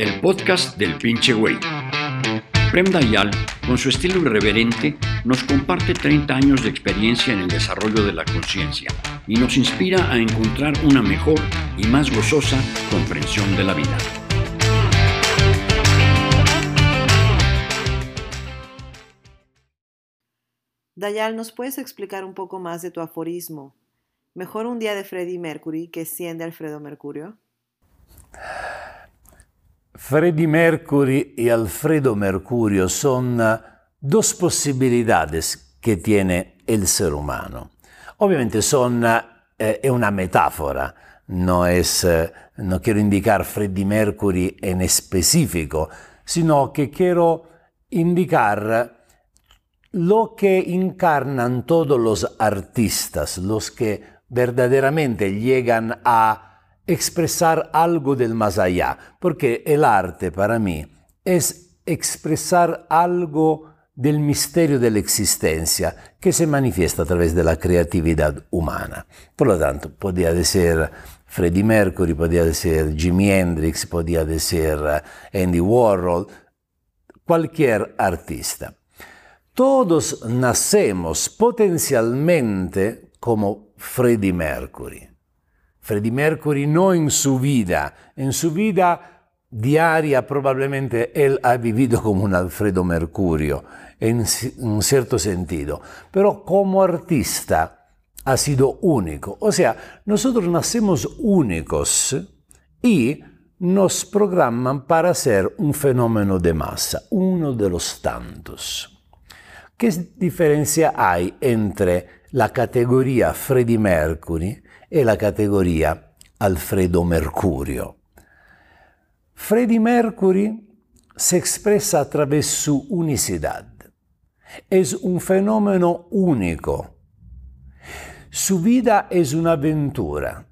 el podcast del pinche güey. Prem Dayal, con su estilo irreverente, nos comparte 30 años de experiencia en el desarrollo de la conciencia y nos inspira a encontrar una mejor y más gozosa comprensión de la vida. Dayal, ¿nos puedes explicar un poco más de tu aforismo? Mejor un día de Freddie Mercury que 100 de Alfredo Mercurio. Freddie Mercury y Alfredo Mercurio son uh, dos posibilidades que tiene el ser humano. Obviamente son, uh, es una metáfora, no, es, uh, no quiero indicar Freddie Mercury en específico, sino que quiero indicar lo que encarnan todos los artistas, los que verdaderamente llegan a expresar algo del más allá, porque el arte para mí es expresar algo del misterio de la existencia que se manifiesta a través de la creatividad humana. Por lo tanto, podría decir Freddie Mercury, podría decir Jimi Hendrix, podría decir Andy Warhol, cualquier artista. Todos nacemos potencialmente como Freddie Mercury. Freddie Mercury no en su vida, en su vida diaria probablemente él ha vivido como un Alfredo Mercurio, en un cierto sentido, pero como artista ha sido único. O sea, nosotros nacemos únicos y nos programan para ser un fenómeno de masa, uno de los tantos. ¿Qué diferencia hay entre la categoría Freddie Mercury y la categoría Alfredo Mercurio? Freddie Mercury se expresa a través de su unicidad. Es un fenómeno único. Su vida es una aventura.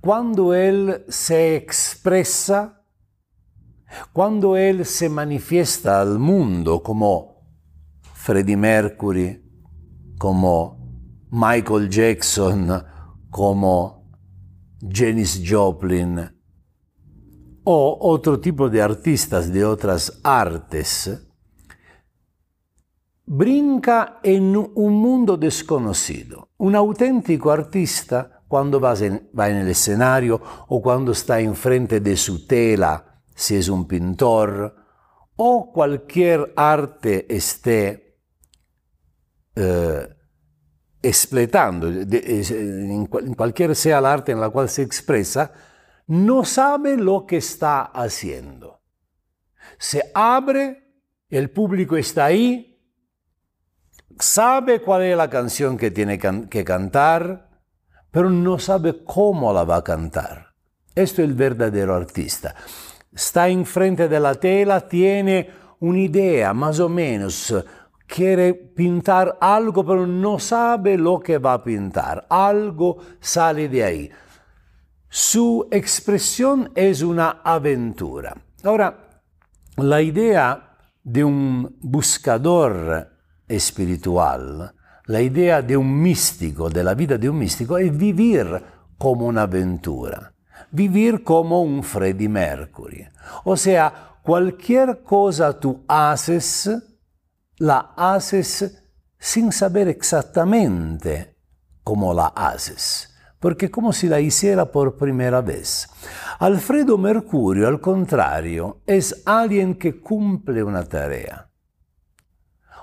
Cuando él se expresa, cuando él se manifiesta al mundo como Freddie Mercury, como Michael Jackson, como Janis Joplin o otro tipo de artistas de otras artes, brinca en un mundo desconocido. Un auténtico artista, cuando va en, va en el escenario o cuando está enfrente de su tela, si es un pintor, o cualquier arte esté eh, expletando, en, cualquier sea el arte en la cual se expresa, no sabe lo que está haciendo. Se abre, el público está ahí, sabe cuál es la canción que tiene que cantar, pero no sabe cómo la va a cantar. Esto es el verdadero artista. Está enfrente de la tela, tiene una idea más o menos quiere pintar algo, pero no sabe lo que va a pintar. Algo sale de ahí. Su expresión es una aventura. Ahora, la idea de un buscador espiritual, la idea de un místico, de la vida de un místico, es vivir como una aventura, vivir como un Freddie Mercury. O sea, cualquier cosa tú haces, la haces sin saber exactamente cómo la haces, porque como si la hiciera por primera vez. Alfredo Mercurio, al contrario, es alguien que cumple una tarea.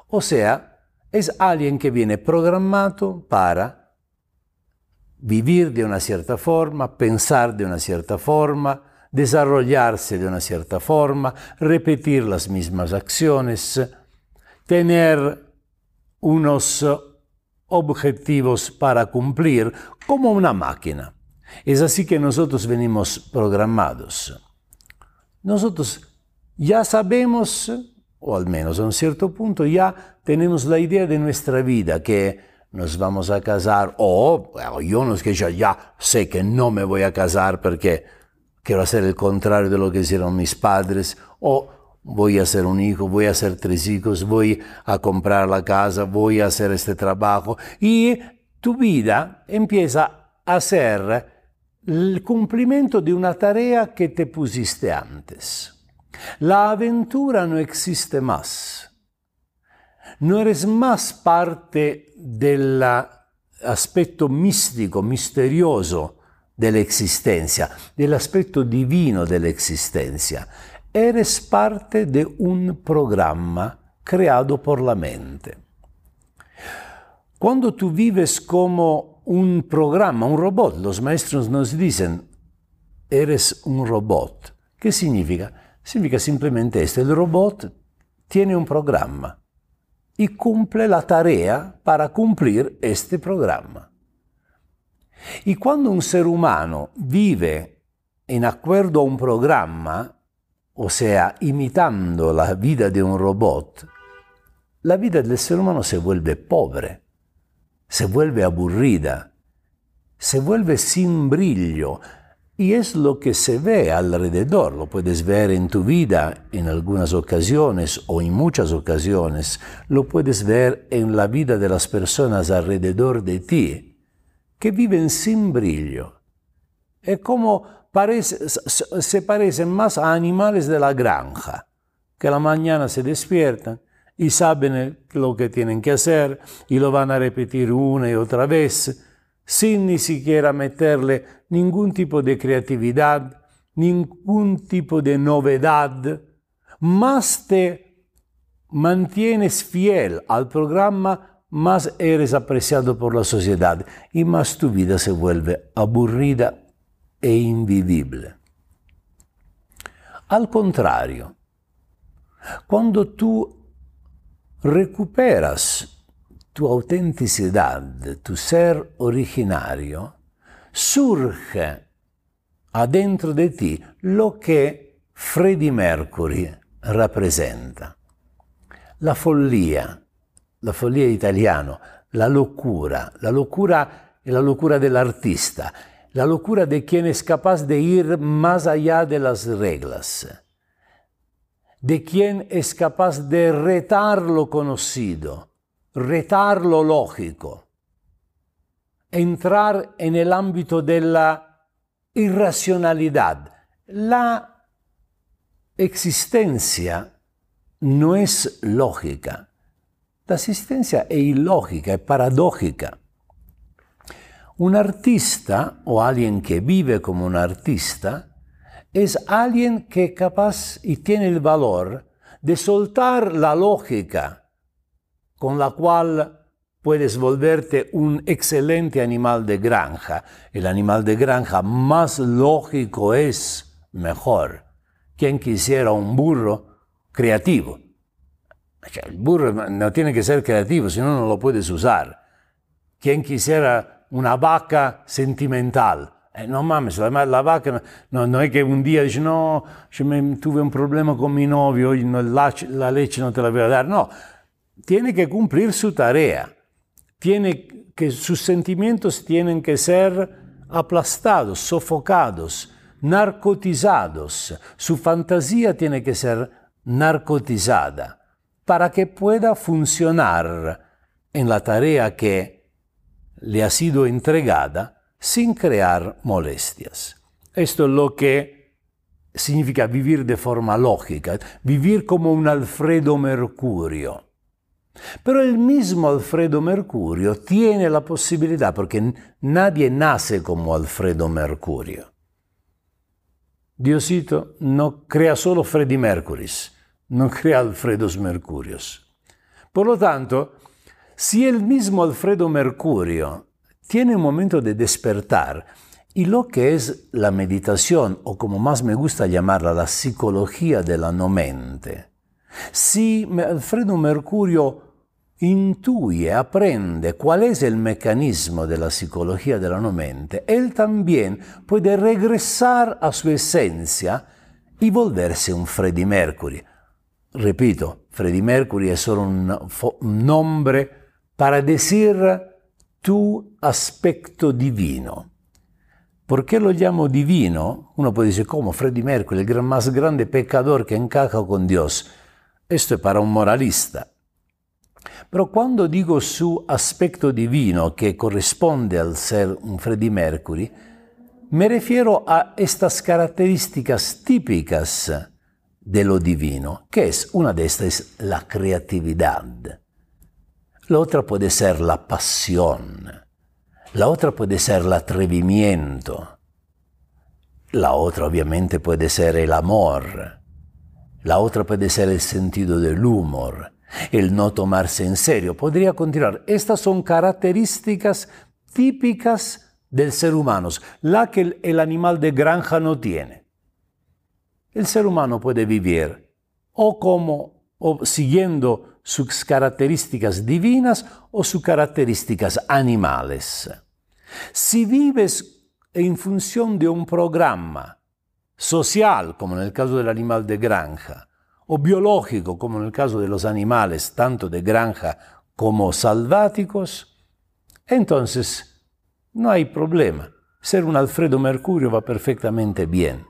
O sea, es alguien que viene programado para vivir de una cierta forma, pensar de una cierta forma, desarrollarse de una cierta forma, repetir las mismas acciones, tener unos objetivos para cumplir como una máquina. Es así que nosotros venimos programados. Nosotros ya sabemos, o al menos a un cierto punto, ya tenemos la idea de nuestra vida, que nos vamos a casar, o yo no es que ya sé que no me voy a casar porque quiero hacer el contrario de lo que hicieron mis padres, o voy a hacer un hijo, voy a hacer tres hijos, voy a comprar la casa, voy a hacer este trabajo. Y tu vida empieza a ser el cumplimiento de una tarea que te pusiste antes. La aventura no existe más. No eres más parte del aspetto místico, misterioso dell'esistenza, dell'aspetto divino dell'esistenza. Eres parte de un programma creado por la mente. Cuando tú vives como un programa, un robot, los maestros nos dicen, eres un robot. ¿Qué significa? Significa simplemente esto, el robot tiene un programa y cumple la tarea para cumplir este programa. Y cuando un ser humano vive en acuerdo a un programa, o sea, imitando la vida de un robot, la vida del ser humano se vuelve pobre, se vuelve aburrida, se vuelve sin brillo. Y es lo que se ve alrededor, lo puedes ver en tu vida en algunas ocasiones o en muchas ocasiones, lo puedes ver en la vida de las personas alrededor de ti que viven sin brillo. Es como parece, se parecen más a animales de la granja, que la mañana se despiertan y saben lo que tienen que hacer y lo van a repetir una y otra vez, sin ni siquiera meterle ningún tipo de creatividad, ningún tipo de novedad, más te mantienes fiel al programa más eres apreciado por la sociedad y más tu vida se vuelve aburrida e invivible. Al contrario, cuando tú recuperas tu autenticidad, tu ser originario, surge adentro de ti lo que Freddie Mercury rappresenta, la follia, la follia italiana, la locura, la locura es la locura del artista, la locura de quien es capaz de ir más allá de las reglas, de quien es capaz de retar lo conocido, retar lo lógico, entrar en el ámbito de la irracionalidad. La existencia no es lógica, la asistencia è illogica, è paradójica. Un artista o alguien que vive como un artista es alguien que es capaz y tiene el valor de soltar la lógica con la cual puedes volverte un excelente animal de granja. El animal de granja más lógico es mejor. Quien quisiera un burro creativo? El burro no tiene que ser creativo, si no, no lo puedes usar. Quien quisiera una vaca sentimental, eh, no mames, la, vaca no, es que un día dice no, tuve un problema con mi novio, y no, la, la, leche no te la voy a dar. No, tiene que cumplir su tarea. Tiene que, sus sentimientos tienen que ser aplastados, sofocados, narcotizados. Su fantasía tiene que ser narcotizada para que pueda funcionar en la tarea que le ha sido entregada sin crear molestias. Esto es lo que significa vivir de forma lógica, vivir como un Alfredo Mercurio. Pero el mismo Alfredo Mercurio tiene la posibilidad, porque nadie nace como Alfredo Mercurio. Diosito no crea solo Freddy Mercuris, no crea Alfredo Mercurios. Por lo tanto, si el mismo Alfredo Mercurio tiene un momento de despertar y lo que es la meditación, o como más me gusta llamarla, la psicología de la no mente, si Alfredo Mercurio intuye, aprende cuál es el mecanismo de la psicología de la no mente, él también puede regresar a su esencia y volverse un Freddie Mercury, repito, Freddie Mercury es solo un, un nombre para decir tu aspecto divino. ¿Por qué lo llamo divino? Uno puede decir, ¿cómo? Freddie Mercury, el más grande pecador que encaja con Dios. Esto es para un moralista. Pero cuando digo su aspecto divino, que corresponde al ser un Freddie Mercury, me refiero a estas características típicas de lo divino, que es una de estas es la creatividad. La otra puede ser la pasión. La otra puede ser el atrevimiento. La otra obviamente puede ser el amor. La otra puede ser el sentido del humor, el no tomarse en serio. Podría continuar. Estas son características típicas del ser humano, la que el animal de granja no tiene. El ser humano puede vivir o como o siguiendo sus características divinas o sus características animales. Si vives en función de un programa social, como en el caso del animal de granja, o biológico, como en el caso de los animales, tanto de granja como salváticos, entonces no hay problema. Ser un Alfredo Mercurio va perfectamente bien.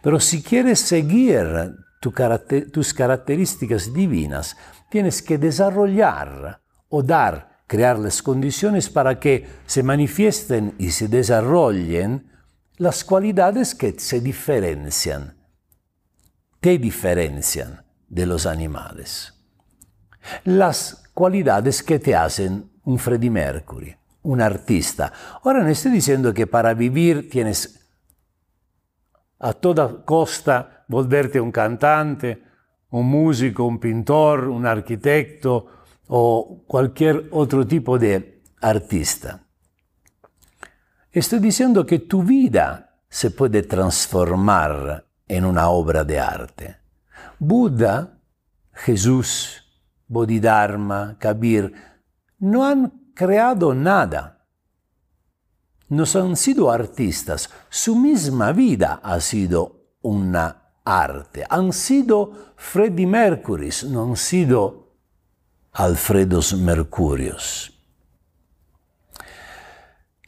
Pero si quieres seguir tus características divinas, tienes que desarrollar o dar, crear las condiciones para que se manifiesten y se desarrollen las cualidades que se diferencian, te diferencian de los animales. Las cualidades que te hacen un Freddie Mercury, un artista. Ahora no estoy diciendo que para vivir tienes a toda costa volverte un cantante, un músico, un pintor, un arquitecto o cualquier otro tipo de artista. Estoy diciendo que tu vida se puede transformar en una obra de arte. Buda, Jesús, Bodhidharma, Kabir, no han creado nada no han sido artistas, su misma vida ha sido una arte. Han sido Freddie Mercury, no han sido Alfredos Mercurios.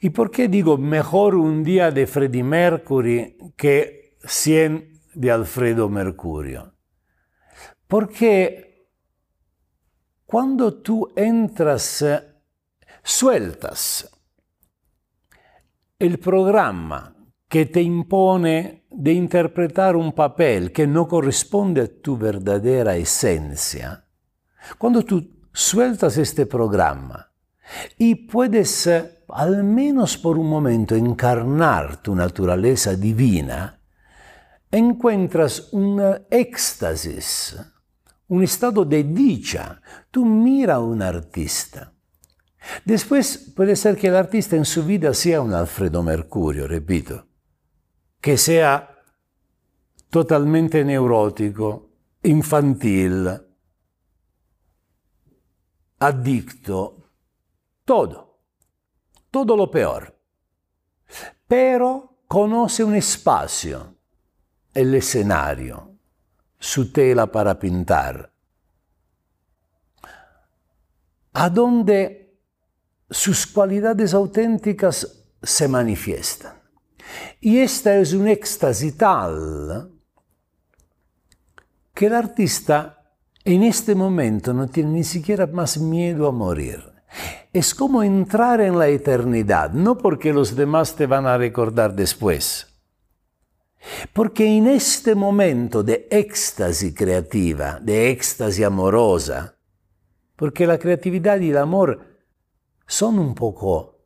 ¿Y por qué digo mejor un día de Freddie Mercury que 100 de Alfredo Mercurio? Porque cuando tú entras, sueltas el programa que te impone de interpretar un papel que no corresponde a tu verdadera esencia, cuando tú sueltas este programa y puedes eh, al menos por un momento encarnar tu naturaleza divina, encuentras un éxtasis, un estado de dicha. Tú mira a un artista. Después puede ser que el artista en su vida sea un Alfredo Mercurio, repito, que sea totalmente neurótico, infantil, adicto, todo, todo lo peor. Pero conoce un espacio, el escenario, su tela para pintar, a donde sus cualidades auténticas se manifiestan. Y esta es un éxtasis tal que el artista en este momento no tiene ni siquiera más miedo a morir. Es como entrar en la eternidad, no porque los demás te van a recordar después, porque en este momento de éxtasis creativa, de éxtasis amorosa, porque la creatividad y el amor son un poco,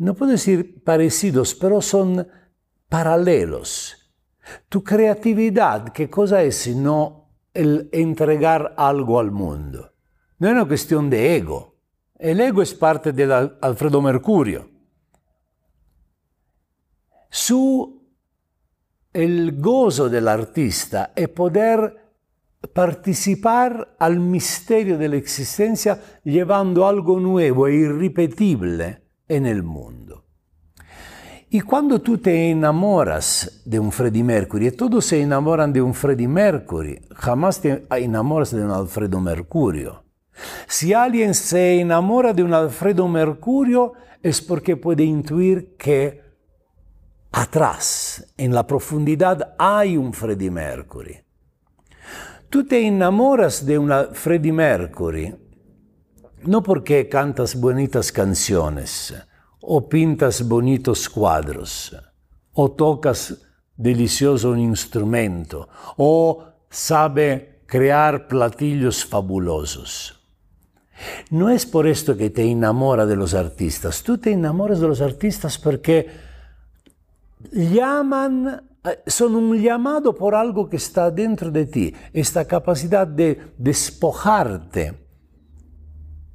no puedo decir parecidos, pero son paralelos. Tu creatividad, ¿qué cosa es sino el entregar algo al mundo? No es una cuestión de ego. El ego es parte de Alfredo Mercurio. Su, el gozo del artista es poder participar al misterio de la existencia llevando algo nuevo e irrepetible en el mundo. Y cuando tú te enamoras de un Freddie Mercury, y todos se enamoran de un Freddie Mercury, jamás te enamoras de un Alfredo Mercurio. Si alguien se enamora de un Alfredo Mercurio es porque puede intuir que atrás, en la profundidad, hay un Freddie Mercury. Tú te enamoras de una Freddie Mercury, no porque cantas bonitas canciones o pintas bonitos cuadros, o tocas delicioso un instrumento, o sabe crear platillos fabulosos. No es por esto que te enamora de los artistas, tú te enamoras de los artistas porque llaman, eh, son un llamado por algo que está dentro de ti, esta capacidad de despojarte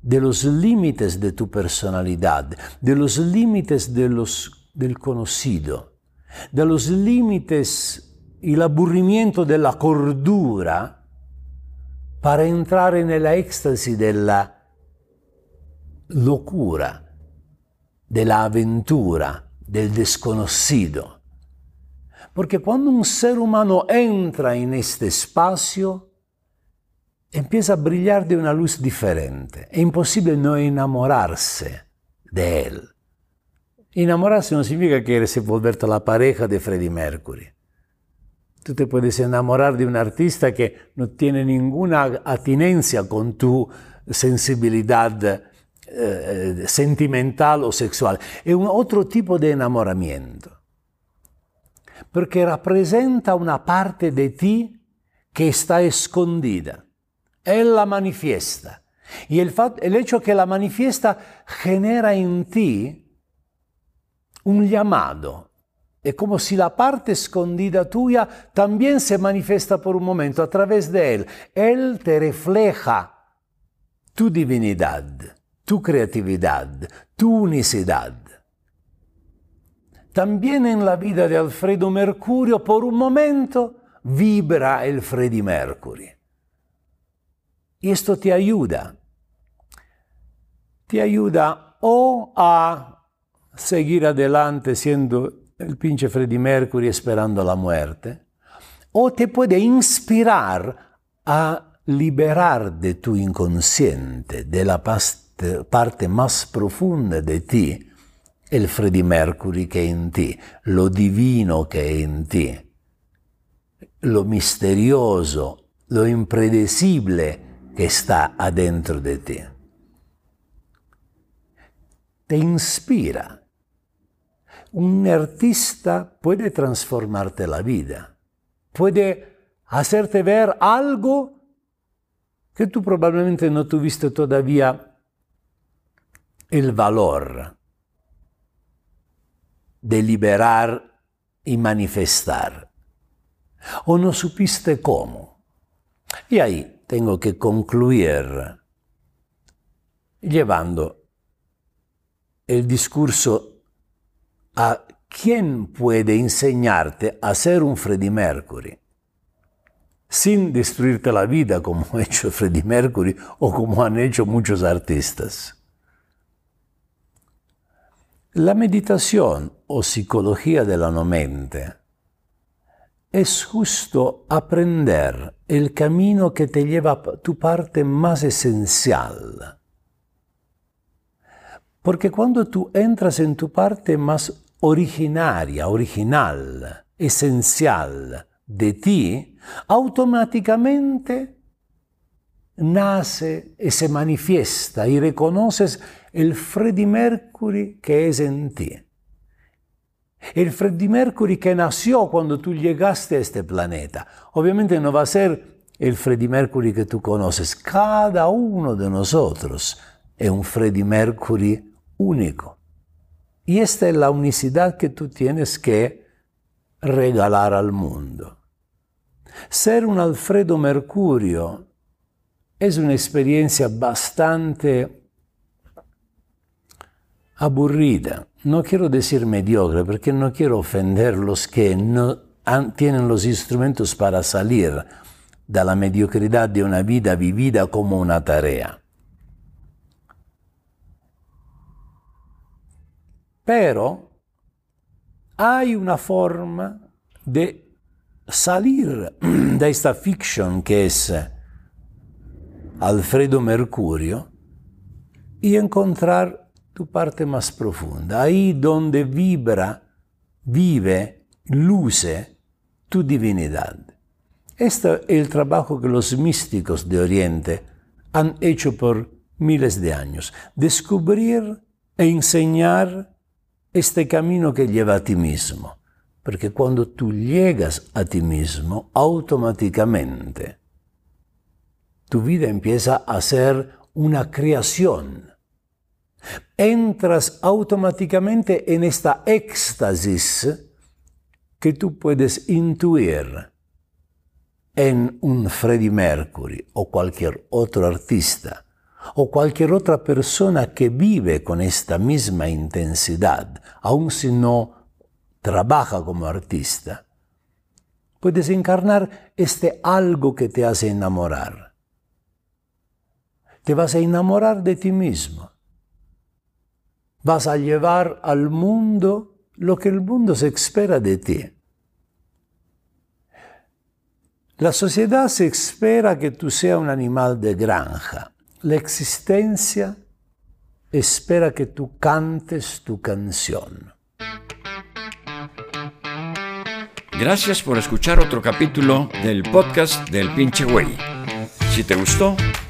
de los límites de tu personalidad, de los límites de los, del conocido, de los límites y el aburrimiento de la cordura para entrar en el éxtasis de la locura, de la aventura, del desconocido. Porque cuando un ser humano entra en este espacio, empieza a brillar de una luz diferente. Es imposible no enamorarse de él. Enamorarse no significa que eres volverte la pareja de Freddie Mercury. Tú te puedes enamorar de un artista que no tiene ninguna atinencia con tu sensibilidad eh, sentimental o sexual. Es un otro tipo de enamoramiento. Porque representa una parte de ti que está escondida. Él la manifiesta. Y el, el hecho que la manifiesta genera en ti un llamado. Es como si la parte escondida tuya también se manifiesta por un momento a través de Él. Él te refleja tu divinidad, tu creatividad, tu unicidad. También en la vida de Alfredo Mercurio, por un momento, vibra el Freddy Mercury. Y esto te ayuda. Te ayuda o a seguir adelante siendo el pinche Freddie Mercury esperando la muerte, o te puede inspirar a liberar de tu inconsciente, de la parte más profunda de ti, el Freddie Mercury que hay en ti, lo divino que hay en ti, lo misterioso, lo impredecible que está adentro de ti. Te inspira. Un artista puede transformarte la vida, puede hacerte ver algo que tú probablemente no tuviste todavía el valor de liberar y manifestar, o no supiste cómo. Y ahí tengo que concluir llevando el discurso a quién puede enseñarte a ser un Freddie Mercury sin destruirte la vida como ha hecho Freddie Mercury o como han hecho muchos artistas. La meditación o psicología de la mente es justo aprender el camino que te lleva a tu parte más esencial. Porque cuando tú entras en tu parte más originaria, original, esencial de ti, automáticamente nace y se manifiesta y reconoces el Freddie Mercury que es en ti. El Freddie Mercury que nació cuando tú llegaste a este planeta. Obviamente no va a ser el Freddie Mercury que tú conoces. Cada uno de nosotros es un Freddie Mercury único. Y esta es la unicidad que tú tienes que regalar al mundo. Ser un Alfredo Mercurio es una experiencia bastante aburrida no quiero decir mediocre porque no quiero ofender los que no tienen los instrumentos para salir la mediocridad de una vida vivida como una tarea. Pero hay una forma de salir de esta ficción que es Alfredo Mercurio y encontrar tu parte más profunda, ahí donde vibra, vive, luce tu divinidad. Este es el trabajo que los místicos de Oriente han hecho por miles de años, descubrir e enseñar este camino que lleva a ti mismo. Porque cuando tú llegas a ti mismo, automáticamente tu vida empieza a ser una creación. Entras automáticamente en esta éxtasis que tú puedes intuir en un Freddie Mercury o cualquier otro artista o cualquier otra persona que vive con esta misma intensidad, aun si no trabaja como artista. Puedes encarnar este algo que te hace enamorar. Te vas a enamorar de ti mismo. Vas a llevar al mundo lo que el mundo se espera de ti. La sociedad se espera que tú seas un animal de granja. La existencia espera que tú cantes tu canción. Gracias por escuchar otro capítulo del podcast del pinche güey. Si te gustó,